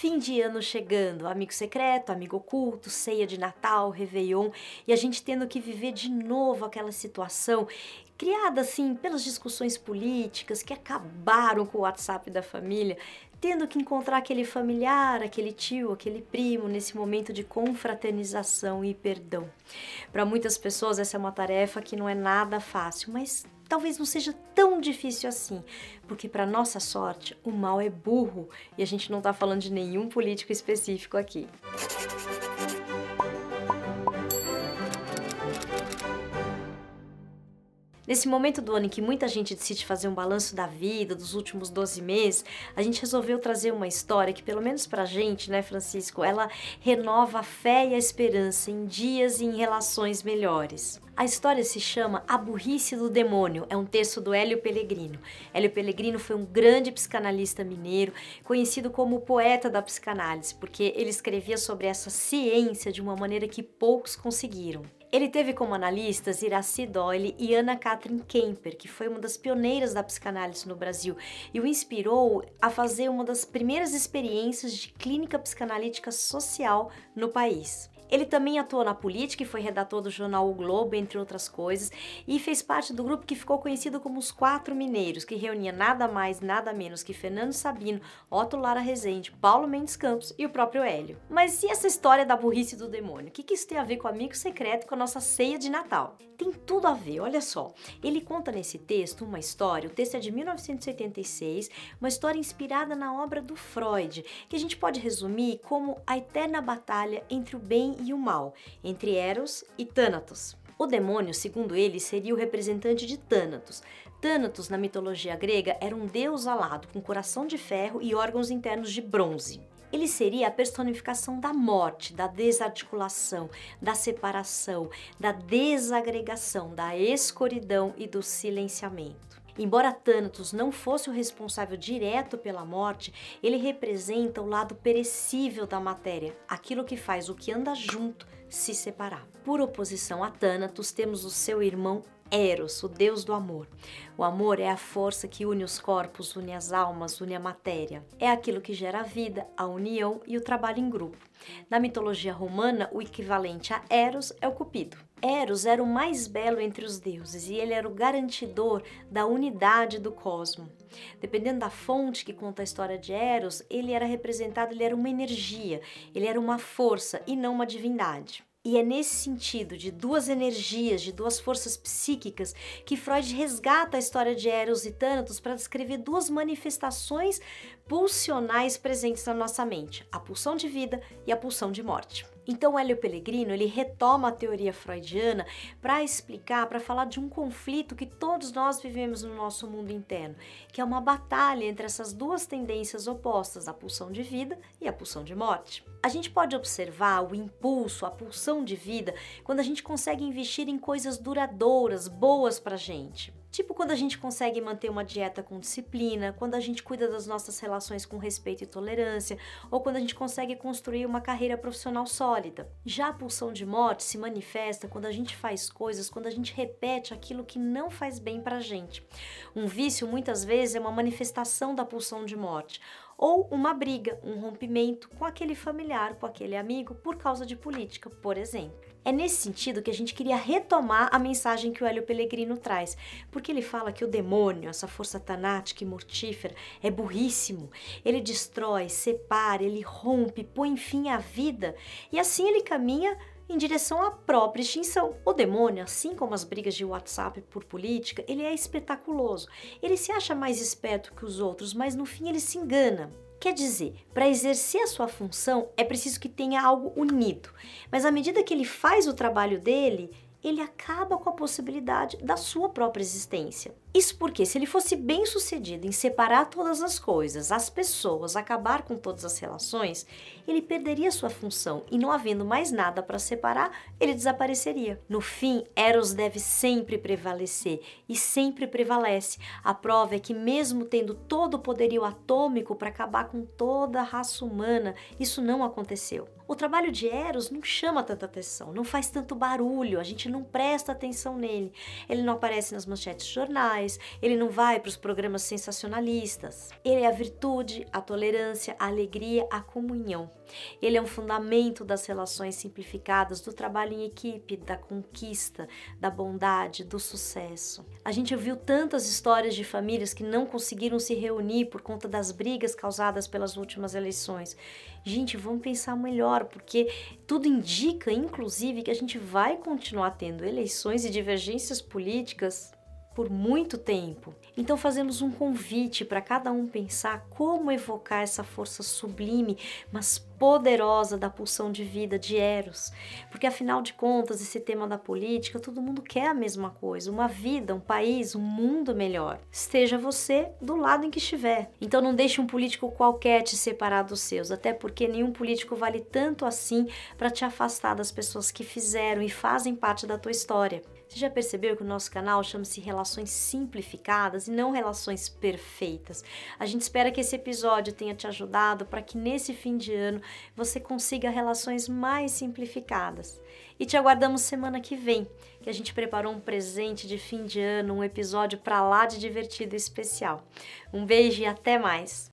Fim de ano chegando, amigo secreto, amigo oculto, ceia de Natal, Réveillon, e a gente tendo que viver de novo aquela situação criada assim pelas discussões políticas que acabaram com o WhatsApp da família, tendo que encontrar aquele familiar, aquele tio, aquele primo nesse momento de confraternização e perdão. Para muitas pessoas essa é uma tarefa que não é nada fácil, mas talvez não seja tão difícil assim, porque para nossa sorte o mal é burro e a gente não está falando de nenhum político específico aqui. Nesse momento do ano em que muita gente decide fazer um balanço da vida dos últimos 12 meses, a gente resolveu trazer uma história que, pelo menos pra gente, né, Francisco, ela renova a fé e a esperança em dias e em relações melhores. A história se chama A Burrice do Demônio, é um texto do Hélio Pellegrino. Hélio Pellegrino foi um grande psicanalista mineiro, conhecido como o poeta da psicanálise, porque ele escrevia sobre essa ciência de uma maneira que poucos conseguiram. Ele teve como analistas Iraci Doyle e Anna Katrin Kemper, que foi uma das pioneiras da psicanálise no Brasil e o inspirou a fazer uma das primeiras experiências de clínica psicanalítica social no país. Ele também atuou na política e foi redator do jornal O Globo, entre outras coisas, e fez parte do grupo que ficou conhecido como os Quatro Mineiros, que reunia nada mais, nada menos que Fernando Sabino, Otto Lara Rezende, Paulo Mendes Campos e o próprio Hélio. Mas e essa história da burrice do demônio? O que, que isso tem a ver com o amigo secreto com a nossa ceia de Natal? Tem tudo a ver, olha só. Ele conta nesse texto uma história, o texto é de 1986, uma história inspirada na obra do Freud, que a gente pode resumir como a eterna batalha entre o bem e o mal, entre Eros e Thanatos. O demônio, segundo ele, seria o representante de Thanatos. Thanatos, na mitologia grega, era um deus alado, com coração de ferro e órgãos internos de bronze. Ele seria a personificação da morte, da desarticulação, da separação, da desagregação, da escuridão e do silenciamento. Embora Thanatos não fosse o responsável direto pela morte, ele representa o lado perecível da matéria, aquilo que faz o que anda junto se separar. Por oposição a Thanatos, temos o seu irmão Eros, o deus do amor. O amor é a força que une os corpos, une as almas, une a matéria. É aquilo que gera a vida, a união e o trabalho em grupo. Na mitologia romana, o equivalente a Eros é o Cupido. Eros era o mais belo entre os deuses e ele era o garantidor da unidade do cosmo. Dependendo da fonte que conta a história de Eros, ele era representado, ele era uma energia, ele era uma força e não uma divindade. E é nesse sentido de duas energias, de duas forças psíquicas, que Freud resgata a história de Eros e Thanatos para descrever duas manifestações pulsionais presentes na nossa mente: a pulsão de vida e a pulsão de morte. Então, Hélio Pellegrino ele retoma a teoria freudiana para explicar, para falar de um conflito que todos nós vivemos no nosso mundo interno, que é uma batalha entre essas duas tendências opostas, a pulsão de vida e a pulsão de morte. A gente pode observar o impulso, a pulsão de vida, quando a gente consegue investir em coisas duradouras, boas para gente. Tipo quando a gente consegue manter uma dieta com disciplina, quando a gente cuida das nossas relações com respeito e tolerância, ou quando a gente consegue construir uma carreira profissional sólida. Já a pulsão de morte se manifesta quando a gente faz coisas, quando a gente repete aquilo que não faz bem pra gente. Um vício muitas vezes é uma manifestação da pulsão de morte ou uma briga, um rompimento com aquele familiar, com aquele amigo por causa de política, por exemplo. É nesse sentido que a gente queria retomar a mensagem que o Hélio Pellegrino traz, porque ele fala que o demônio, essa força tanática e mortífera, é burríssimo. Ele destrói, separa, ele rompe, põe fim à vida e assim ele caminha em direção à própria extinção. O demônio, assim como as brigas de WhatsApp por política, ele é espetaculoso. Ele se acha mais esperto que os outros, mas no fim ele se engana. Quer dizer, para exercer a sua função é preciso que tenha algo unido, mas à medida que ele faz o trabalho dele, ele acaba com a possibilidade da sua própria existência. Isso porque, se ele fosse bem sucedido em separar todas as coisas, as pessoas, acabar com todas as relações, ele perderia sua função e, não havendo mais nada para separar, ele desapareceria. No fim, Eros deve sempre prevalecer e sempre prevalece. A prova é que, mesmo tendo todo o poderio atômico para acabar com toda a raça humana, isso não aconteceu. O trabalho de Eros não chama tanta atenção, não faz tanto barulho, a gente não presta atenção nele. Ele não aparece nas manchetes de jornais sociais, ele não vai para os programas sensacionalistas. Ele é a virtude, a tolerância, a alegria, a comunhão. Ele é um fundamento das relações simplificadas, do trabalho em equipe, da conquista, da bondade, do sucesso. A gente ouviu tantas histórias de famílias que não conseguiram se reunir por conta das brigas causadas pelas últimas eleições. Gente, vamos pensar melhor, porque tudo indica, inclusive, que a gente vai continuar tendo eleições e divergências políticas por muito tempo. Então fazemos um convite para cada um pensar como evocar essa força sublime, mas poderosa da pulsão de vida de Eros. Porque afinal de contas, esse tema da política, todo mundo quer a mesma coisa, uma vida, um país, um mundo melhor. Esteja você do lado em que estiver. Então não deixe um político qualquer te separar dos seus, até porque nenhum político vale tanto assim para te afastar das pessoas que fizeram e fazem parte da tua história. Você já percebeu que o nosso canal chama-se Relações Simplificadas e não Relações Perfeitas? A gente espera que esse episódio tenha te ajudado para que nesse fim de ano você consiga relações mais simplificadas. E te aguardamos semana que vem, que a gente preparou um presente de fim de ano, um episódio para lá de divertido e especial. Um beijo e até mais!